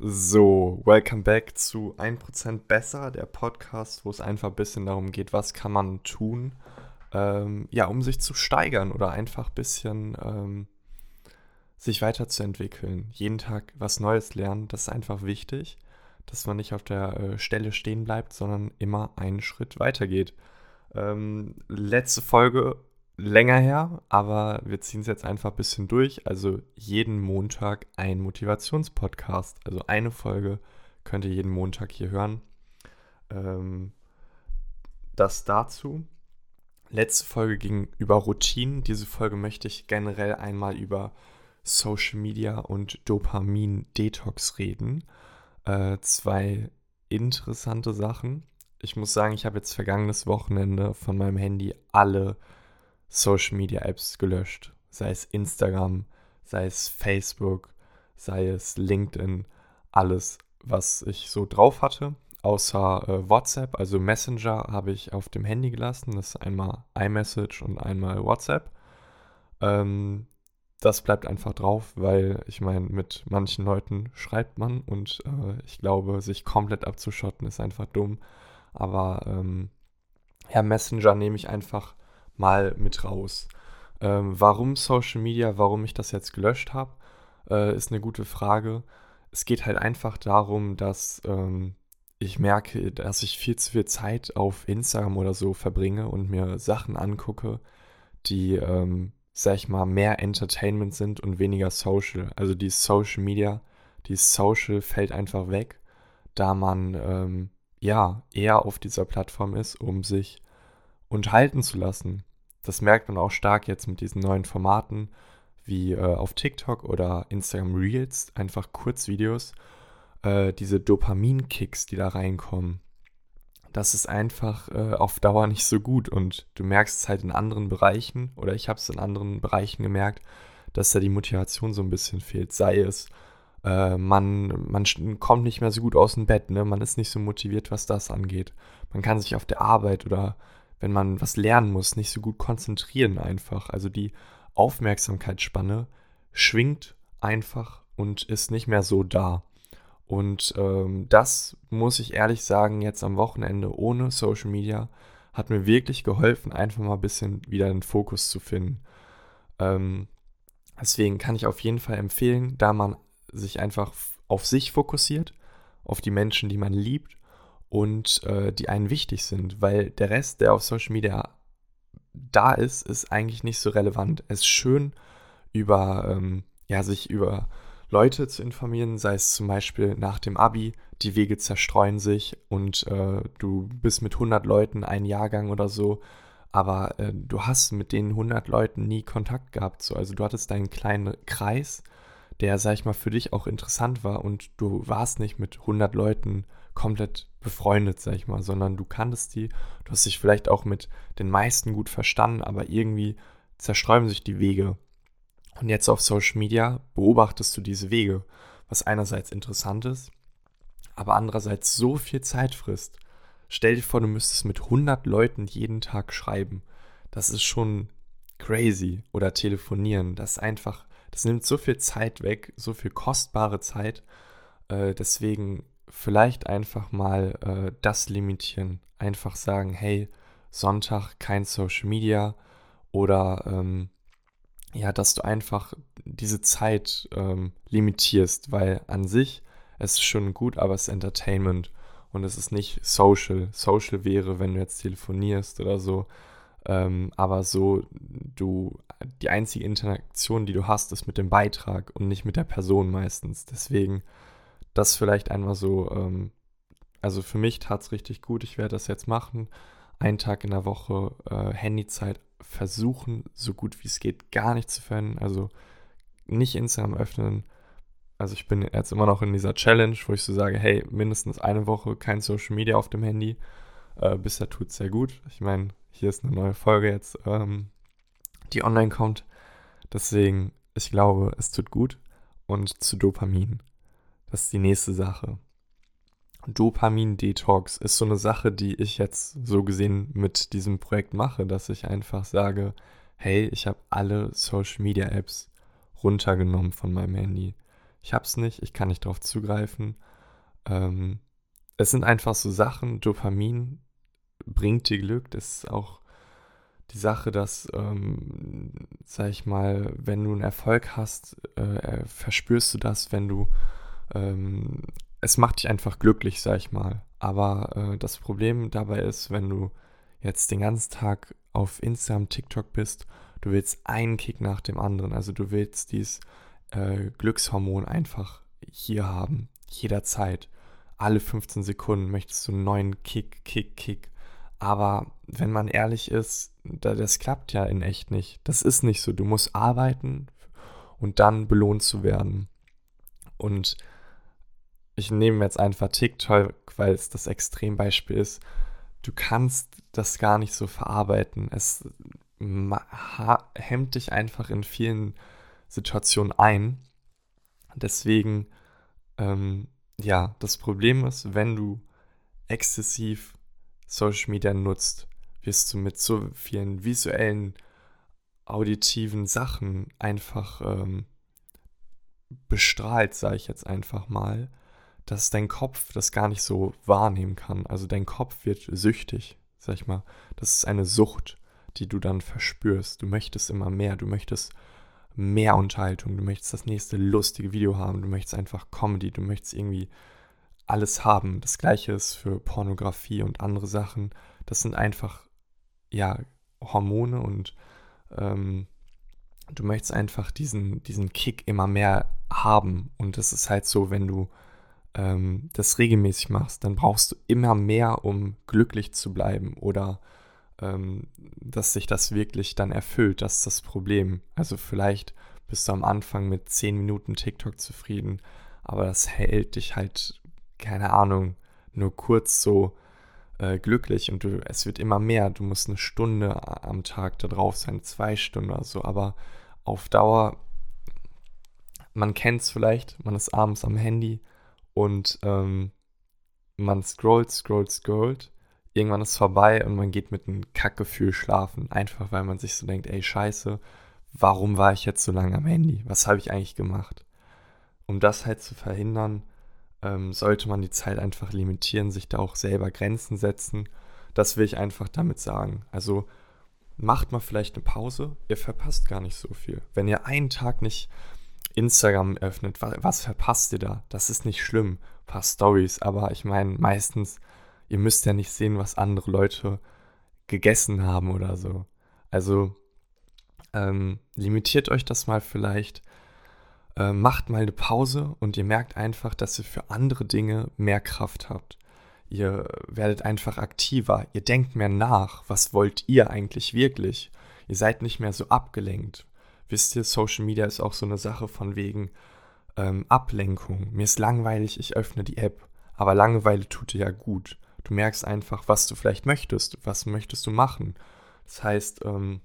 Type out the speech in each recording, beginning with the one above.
So, welcome back zu 1% besser, der Podcast, wo es einfach ein bisschen darum geht, was kann man tun, ähm, ja, um sich zu steigern oder einfach ein bisschen ähm, sich weiterzuentwickeln. Jeden Tag was Neues lernen, das ist einfach wichtig, dass man nicht auf der äh, Stelle stehen bleibt, sondern immer einen Schritt weitergeht. Ähm, letzte Folge länger her, aber wir ziehen es jetzt einfach ein bisschen durch. Also jeden Montag ein Motivationspodcast. Also eine Folge könnt ihr jeden Montag hier hören. Ähm, das dazu. Letzte Folge ging über Routinen. Diese Folge möchte ich generell einmal über Social Media und Dopamin-Detox reden. Äh, zwei interessante Sachen. Ich muss sagen, ich habe jetzt vergangenes Wochenende von meinem Handy alle Social Media Apps gelöscht. Sei es Instagram, sei es Facebook, sei es LinkedIn, alles, was ich so drauf hatte. Außer äh, WhatsApp, also Messenger, habe ich auf dem Handy gelassen. Das ist einmal iMessage und einmal WhatsApp. Ähm, das bleibt einfach drauf, weil ich meine, mit manchen Leuten schreibt man und äh, ich glaube, sich komplett abzuschotten ist einfach dumm. Aber ähm, ja, Messenger nehme ich einfach mal mit raus. Ähm, warum Social Media, warum ich das jetzt gelöscht habe, äh, ist eine gute Frage. Es geht halt einfach darum, dass ähm, ich merke, dass ich viel zu viel Zeit auf Instagram oder so verbringe und mir Sachen angucke, die, ähm, sag ich mal, mehr Entertainment sind und weniger Social. Also die Social Media, die Social fällt einfach weg, da man ähm, ja eher auf dieser Plattform ist, um sich unterhalten zu lassen das merkt man auch stark jetzt mit diesen neuen Formaten wie äh, auf TikTok oder Instagram Reels, einfach Kurzvideos, äh, diese Dopamin-Kicks, die da reinkommen. Das ist einfach äh, auf Dauer nicht so gut und du merkst es halt in anderen Bereichen oder ich habe es in anderen Bereichen gemerkt, dass da die Motivation so ein bisschen fehlt. Sei es, äh, man, man kommt nicht mehr so gut aus dem Bett, ne? man ist nicht so motiviert, was das angeht. Man kann sich auf der Arbeit oder wenn man was lernen muss, nicht so gut konzentrieren einfach. Also die Aufmerksamkeitsspanne schwingt einfach und ist nicht mehr so da. Und ähm, das muss ich ehrlich sagen, jetzt am Wochenende ohne Social Media hat mir wirklich geholfen, einfach mal ein bisschen wieder den Fokus zu finden. Ähm, deswegen kann ich auf jeden Fall empfehlen, da man sich einfach auf sich fokussiert, auf die Menschen, die man liebt und äh, die einen wichtig sind, weil der Rest, der auf Social Media da ist, ist eigentlich nicht so relevant. Es ist schön, über, ähm, ja, sich über Leute zu informieren, sei es zum Beispiel nach dem Abi, die Wege zerstreuen sich und äh, du bist mit 100 Leuten ein Jahrgang oder so, aber äh, du hast mit den 100 Leuten nie Kontakt gehabt. So. Also du hattest deinen kleinen Kreis, der, sag ich mal, für dich auch interessant war und du warst nicht mit 100 Leuten komplett befreundet, sag ich mal, sondern du kanntest die, du hast dich vielleicht auch mit den meisten gut verstanden, aber irgendwie zersträuben sich die Wege. Und jetzt auf Social Media beobachtest du diese Wege, was einerseits interessant ist, aber andererseits so viel Zeit frisst. Stell dir vor, du müsstest mit 100 Leuten jeden Tag schreiben. Das ist schon crazy. Oder telefonieren. Das ist einfach, das nimmt so viel Zeit weg, so viel kostbare Zeit. Äh, deswegen vielleicht einfach mal äh, das limitieren. Einfach sagen, hey, Sonntag kein Social Media oder ähm, ja, dass du einfach diese Zeit ähm, limitierst, weil an sich es ist schon gut, aber es ist Entertainment und es ist nicht Social. Social wäre, wenn du jetzt telefonierst oder so, ähm, aber so du die einzige Interaktion, die du hast, ist mit dem Beitrag und nicht mit der Person meistens. Deswegen das vielleicht einmal so, ähm, also für mich tat es richtig gut. Ich werde das jetzt machen. Einen Tag in der Woche äh, Handyzeit versuchen, so gut wie es geht, gar nicht zu verwenden. Also nicht Instagram öffnen. Also ich bin jetzt immer noch in dieser Challenge, wo ich so sage, hey, mindestens eine Woche kein Social Media auf dem Handy. Äh, bisher tut es sehr gut. Ich meine, hier ist eine neue Folge jetzt, ähm, die online kommt. Deswegen, ich glaube, es tut gut. Und zu Dopamin. Das ist die nächste Sache. Dopamin-Detox ist so eine Sache, die ich jetzt so gesehen mit diesem Projekt mache, dass ich einfach sage, hey, ich habe alle Social-Media-Apps runtergenommen von meinem Handy. ich habe es nicht, ich kann nicht darauf zugreifen. Ähm, es sind einfach so Sachen, Dopamin bringt dir Glück, das ist auch die Sache, dass, ähm, sag ich mal, wenn du einen Erfolg hast, äh, verspürst du das, wenn du, ähm, es macht dich einfach glücklich, sag ich mal. Aber äh, das Problem dabei ist, wenn du jetzt den ganzen Tag auf Instagram, TikTok bist, du willst einen Kick nach dem anderen. Also du willst dieses äh, Glückshormon einfach hier haben, jederzeit. Alle 15 Sekunden möchtest du einen neuen Kick, Kick, Kick. Aber wenn man ehrlich ist, das klappt ja in echt nicht. Das ist nicht so. Du musst arbeiten und dann belohnt zu werden. Und ich nehme jetzt einfach TikTok, weil es das Extrembeispiel ist. Du kannst das gar nicht so verarbeiten. Es hemmt dich einfach in vielen Situationen ein. Deswegen, ähm, ja, das Problem ist, wenn du exzessiv Social Media nutzt, wirst du mit so vielen visuellen, auditiven Sachen einfach ähm, bestrahlt, sage ich jetzt einfach mal, dass dein Kopf das gar nicht so wahrnehmen kann. Also dein Kopf wird süchtig, sag ich mal. Das ist eine Sucht, die du dann verspürst. Du möchtest immer mehr, du möchtest mehr Unterhaltung, du möchtest das nächste lustige Video haben, du möchtest einfach Comedy, du möchtest irgendwie alles haben. Das gleiche ist für Pornografie und andere Sachen. Das sind einfach, ja, Hormone und ähm, du möchtest einfach diesen, diesen Kick immer mehr haben. Und das ist halt so, wenn du ähm, das regelmäßig machst, dann brauchst du immer mehr, um glücklich zu bleiben oder ähm, dass sich das wirklich dann erfüllt. Das ist das Problem. Also vielleicht bist du am Anfang mit 10 Minuten TikTok zufrieden, aber das hält dich halt keine Ahnung, nur kurz so äh, glücklich und du, es wird immer mehr. Du musst eine Stunde am Tag da drauf sein, zwei Stunden oder so, aber auf Dauer, man kennt es vielleicht, man ist abends am Handy und ähm, man scrollt, scrollt, scrollt. Irgendwann ist es vorbei und man geht mit einem Kackgefühl schlafen. Einfach weil man sich so denkt, ey Scheiße, warum war ich jetzt so lange am Handy? Was habe ich eigentlich gemacht? Um das halt zu verhindern, ähm, sollte man die Zeit einfach limitieren, sich da auch selber Grenzen setzen. Das will ich einfach damit sagen. Also macht mal vielleicht eine Pause, ihr verpasst gar nicht so viel. Wenn ihr einen Tag nicht Instagram öffnet, was, was verpasst ihr da? Das ist nicht schlimm, ein paar Stories, aber ich meine meistens, ihr müsst ja nicht sehen, was andere Leute gegessen haben oder so. Also ähm, limitiert euch das mal vielleicht äh, macht mal eine Pause und ihr merkt einfach, dass ihr für andere Dinge mehr Kraft habt. Ihr werdet einfach aktiver, ihr denkt mehr nach, was wollt ihr eigentlich wirklich. Ihr seid nicht mehr so abgelenkt. Wisst ihr, Social Media ist auch so eine Sache von wegen ähm, Ablenkung. Mir ist langweilig, ich öffne die App. Aber Langeweile tut dir ja gut. Du merkst einfach, was du vielleicht möchtest, was möchtest du machen. Das heißt, ähm,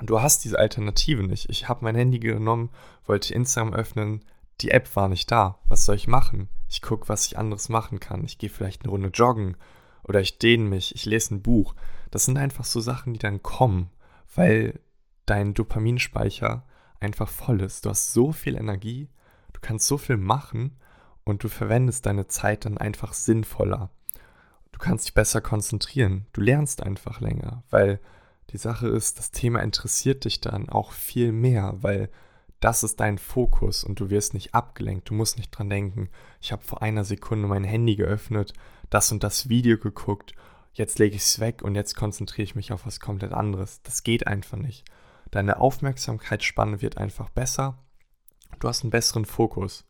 du hast diese Alternative nicht. Ich habe mein Handy genommen, wollte Instagram öffnen, die App war nicht da. Was soll ich machen? Ich gucke, was ich anderes machen kann. Ich gehe vielleicht eine Runde joggen oder ich dehne mich, ich lese ein Buch. Das sind einfach so Sachen, die dann kommen, weil dein Dopaminspeicher einfach voll ist. Du hast so viel Energie, du kannst so viel machen und du verwendest deine Zeit dann einfach sinnvoller. Du kannst dich besser konzentrieren, du lernst einfach länger, weil die Sache ist, das Thema interessiert dich dann auch viel mehr, weil das ist dein Fokus und du wirst nicht abgelenkt. Du musst nicht dran denken, ich habe vor einer Sekunde mein Handy geöffnet, das und das Video geguckt, jetzt lege ich es weg und jetzt konzentriere ich mich auf was komplett anderes. Das geht einfach nicht. Deine Aufmerksamkeitsspanne wird einfach besser. Du hast einen besseren Fokus.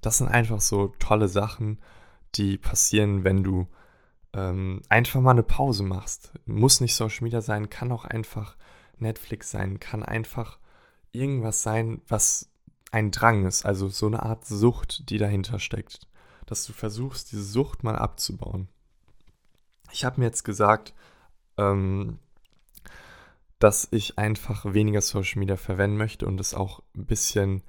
Das sind einfach so tolle Sachen, die passieren, wenn du ähm, einfach mal eine Pause machst. Muss nicht Social Media sein, kann auch einfach Netflix sein, kann einfach irgendwas sein, was ein Drang ist, also so eine Art Sucht, die dahinter steckt. Dass du versuchst, diese Sucht mal abzubauen. Ich habe mir jetzt gesagt, ähm, dass ich einfach weniger Social Media verwenden möchte und es auch ein bisschen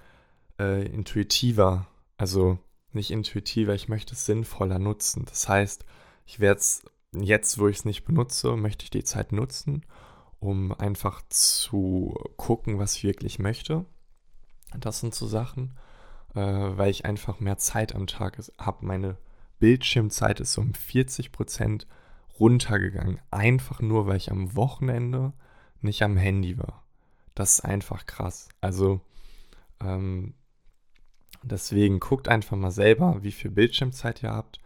äh, intuitiver, also nicht intuitiver, ich möchte es sinnvoller nutzen. Das heißt, ich werde es jetzt, wo ich es nicht benutze, möchte ich die Zeit nutzen, um einfach zu gucken, was ich wirklich möchte. Das sind so Sachen. äh, weil ich einfach mehr Zeit am Tag habe. Meine Bildschirmzeit ist um 40% runtergegangen. Einfach nur, weil ich am Wochenende nicht am Handy war. Das ist einfach krass. Also, ähm, deswegen guckt einfach mal selber, wie viel Bildschirmzeit ihr habt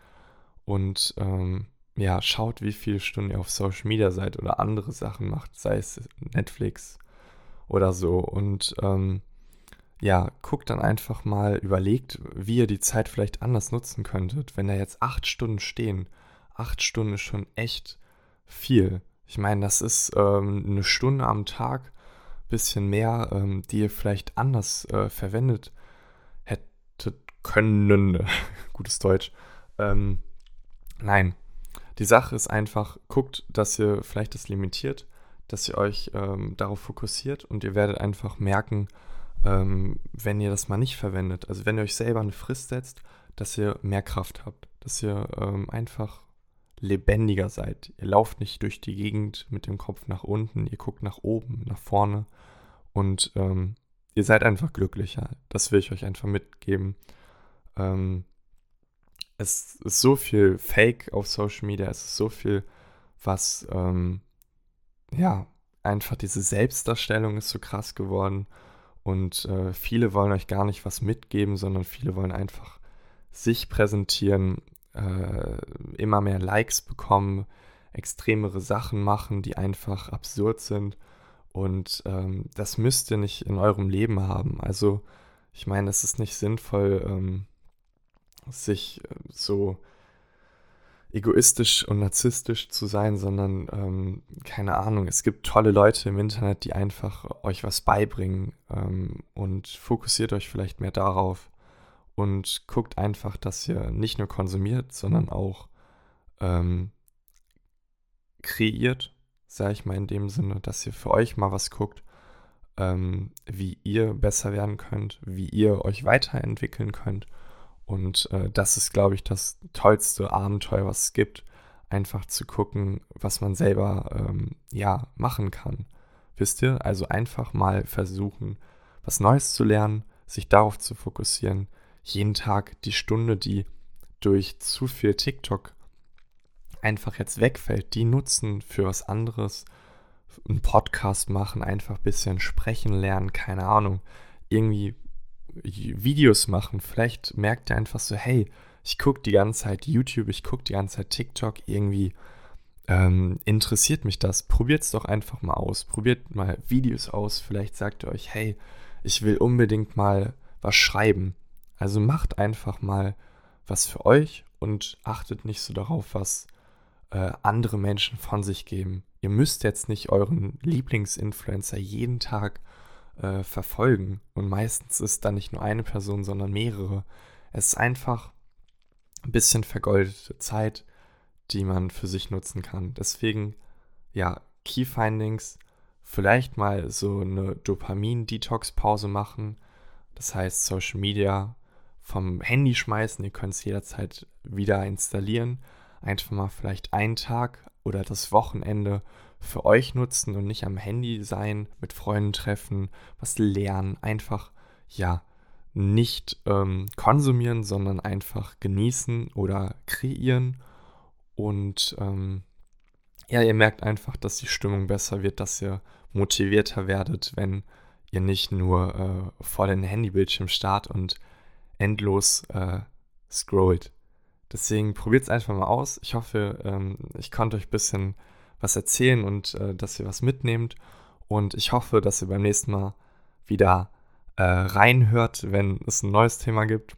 und ähm, ja, schaut, wie viele Stunden ihr auf Social Media seid oder andere Sachen macht, sei es Netflix oder so. Und ähm, ja, guckt dann einfach mal, überlegt, wie ihr die Zeit vielleicht anders nutzen könntet. Wenn da jetzt acht Stunden stehen, acht Stunden ist schon echt viel. Ich meine, das ist ähm, eine Stunde am Tag, bisschen mehr, ähm, die ihr vielleicht anders äh, verwendet hättet können. Gutes Deutsch. Ähm, nein, die Sache ist einfach, guckt, dass ihr vielleicht das limitiert, dass ihr euch ähm, darauf fokussiert und ihr werdet einfach merken, ähm, wenn ihr das mal nicht verwendet, also wenn ihr euch selber eine Frist setzt, dass ihr mehr Kraft habt, dass ihr ähm, einfach lebendiger seid. Ihr lauft nicht durch die Gegend mit dem Kopf nach unten, ihr guckt nach oben, nach vorne und ähm, ihr seid einfach glücklicher. Das will ich euch einfach mitgeben. Ähm, es ist so viel Fake auf Social Media, es ist so viel, was, ähm, ja, einfach diese Selbstdarstellung ist so krass geworden und äh, viele wollen euch gar nicht was mitgeben, sondern viele wollen einfach sich präsentieren, äh, immer mehr Likes bekommen, extremere Sachen machen, die einfach absurd sind und ähm, das müsst ihr nicht in eurem Leben haben. Also ich meine, es ist nicht sinnvoll, ähm, sich äh, so egoistisch und narzisstisch zu sein, sondern ähm, keine Ahnung, es gibt tolle Leute im Internet, die einfach euch was beibringen ähm, und fokussiert euch vielleicht mehr darauf und guckt einfach, dass ihr nicht nur konsumiert, sondern auch ähm, kreiert, sage ich mal in dem Sinne, dass ihr für euch mal was guckt, ähm, wie ihr besser werden könnt, wie ihr euch weiterentwickeln könnt und äh, das ist, glaube ich, das tollste Abenteuer, was es gibt. Einfach zu gucken, was man selber ähm, ja machen kann. Wisst ihr? Also einfach mal versuchen, was Neues zu lernen, sich darauf zu fokussieren. Jeden Tag die Stunde, die durch zu viel TikTok einfach jetzt wegfällt, die nutzen für was anderes. Einen Podcast machen, einfach ein bisschen sprechen lernen, keine Ahnung. Irgendwie Videos machen, vielleicht merkt ihr einfach so, hey, ich gucke die ganze Zeit YouTube, ich gucke die ganze Zeit TikTok, irgendwie ähm, interessiert mich das. Probiert es doch einfach mal aus. Probiert mal Videos aus. Vielleicht sagt ihr euch, hey, ich will unbedingt mal was schreiben. Also macht einfach mal was für euch und achtet nicht so darauf, was äh, andere Menschen von sich geben. Ihr müsst jetzt nicht euren Lieblingsinfluencer jeden Tag äh, verfolgen. Und meistens ist da nicht nur eine Person, sondern mehrere. Es ist einfach ein bisschen vergoldete Zeit, die man für sich nutzen kann. Deswegen, ja, Key Findings, vielleicht mal so eine Dopamin-Detox-Pause machen. Das heißt, Social Media vom Handy schmeißen. Ihr könnt es jederzeit wieder installieren. Einfach mal vielleicht einen Tag oder das Wochenende für euch nutzen und nicht am Handy sein, mit Freunden treffen, was lernen, einfach, ja, nicht ähm, konsumieren, sondern einfach genießen oder kreieren. Und ähm, ja, ihr merkt einfach, dass die Stimmung besser wird, dass ihr motivierter werdet, wenn ihr nicht nur äh, vor den Handybildschirm starrt und endlos äh, scrollt. Deswegen probiert es einfach mal aus. Ich hoffe, ähm, ich konnte euch ein bisschen was erzählen und äh, dass ihr was mitnehmt. Und ich hoffe, dass ihr beim nächsten Mal wieder äh, reinhört, wenn es ein neues Thema gibt.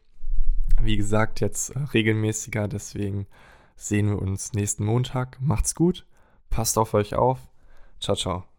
Wie gesagt, jetzt äh, regelmäßiger, deswegen sehen wir uns nächsten Montag. Macht's gut, passt auf euch auf. Ciao, ciao.